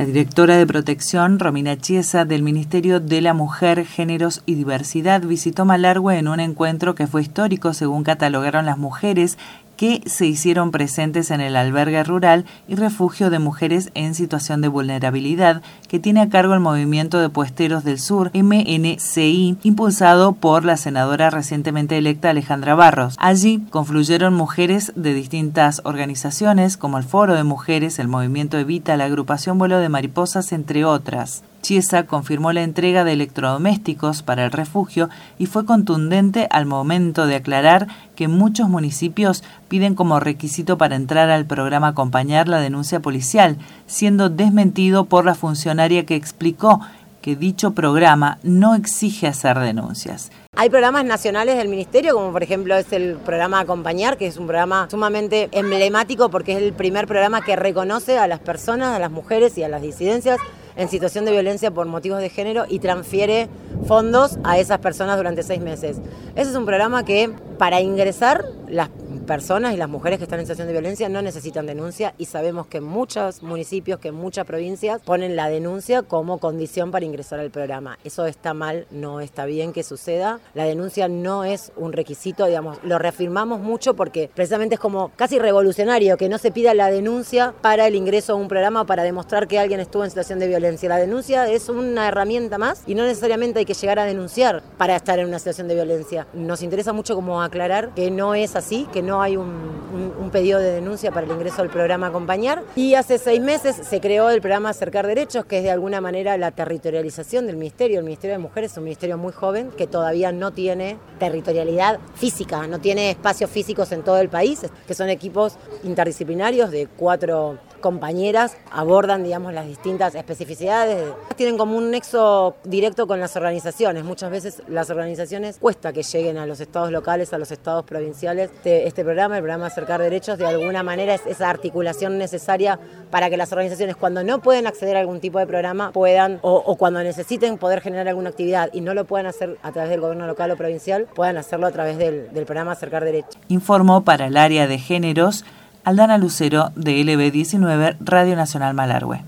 La directora de protección, Romina Chiesa, del Ministerio de la Mujer, Géneros y Diversidad, visitó Malargüe en un encuentro que fue histórico según catalogaron las mujeres que se hicieron presentes en el albergue rural y refugio de mujeres en situación de vulnerabilidad que tiene a cargo el Movimiento de Puesteros del Sur, MNCI, impulsado por la senadora recientemente electa Alejandra Barros. Allí confluyeron mujeres de distintas organizaciones como el Foro de Mujeres, el Movimiento Evita, la agrupación Vuelo de Mariposas, entre otras. Chiesa confirmó la entrega de electrodomésticos para el refugio y fue contundente al momento de aclarar que muchos municipios piden como requisito para entrar al programa acompañar la denuncia policial, siendo desmentido por la funcionaria que explicó que dicho programa no exige hacer denuncias. Hay programas nacionales del Ministerio, como por ejemplo es el programa Acompañar, que es un programa sumamente emblemático porque es el primer programa que reconoce a las personas, a las mujeres y a las disidencias en situación de violencia por motivos de género y transfiere fondos a esas personas durante seis meses. Ese es un programa que para ingresar las personas y las mujeres que están en situación de violencia no necesitan denuncia y sabemos que muchos municipios, que muchas provincias ponen la denuncia como condición para ingresar al programa. Eso está mal, no está bien que suceda. La denuncia no es un requisito, digamos, lo reafirmamos mucho porque precisamente es como casi revolucionario que no se pida la denuncia para el ingreso a un programa para demostrar que alguien estuvo en situación de violencia. La denuncia es una herramienta más y no necesariamente hay que llegar a denunciar para estar en una situación de violencia. Nos interesa mucho como aclarar que no es así, que no hay un, pedido de denuncia para el ingreso al programa Acompañar. Y hace seis meses se creó el programa Acercar Derechos, que es de alguna manera la territorialización del Ministerio. El Ministerio de Mujeres es un ministerio muy joven que todavía no tiene territorialidad física, no tiene espacios físicos en todo el país, que son equipos interdisciplinarios de cuatro compañeras, abordan, digamos, las distintas especificidades. Tienen como un nexo directo con las organizaciones. Muchas veces las organizaciones cuesta que lleguen a los estados locales, a los estados provinciales. Este, este programa, el programa Acercar Derechos, de alguna manera es esa articulación necesaria para que las organizaciones, cuando no pueden acceder a algún tipo de programa, puedan, o, cuando necesiten poder generar alguna actividad y no lo puedan hacer a través del gobierno local o provincial, puedan hacerlo a través del, del programa Acercar Derechos. Informó para el área de géneros Aldana Lucero de LB19 Radio Nacional Malargüe.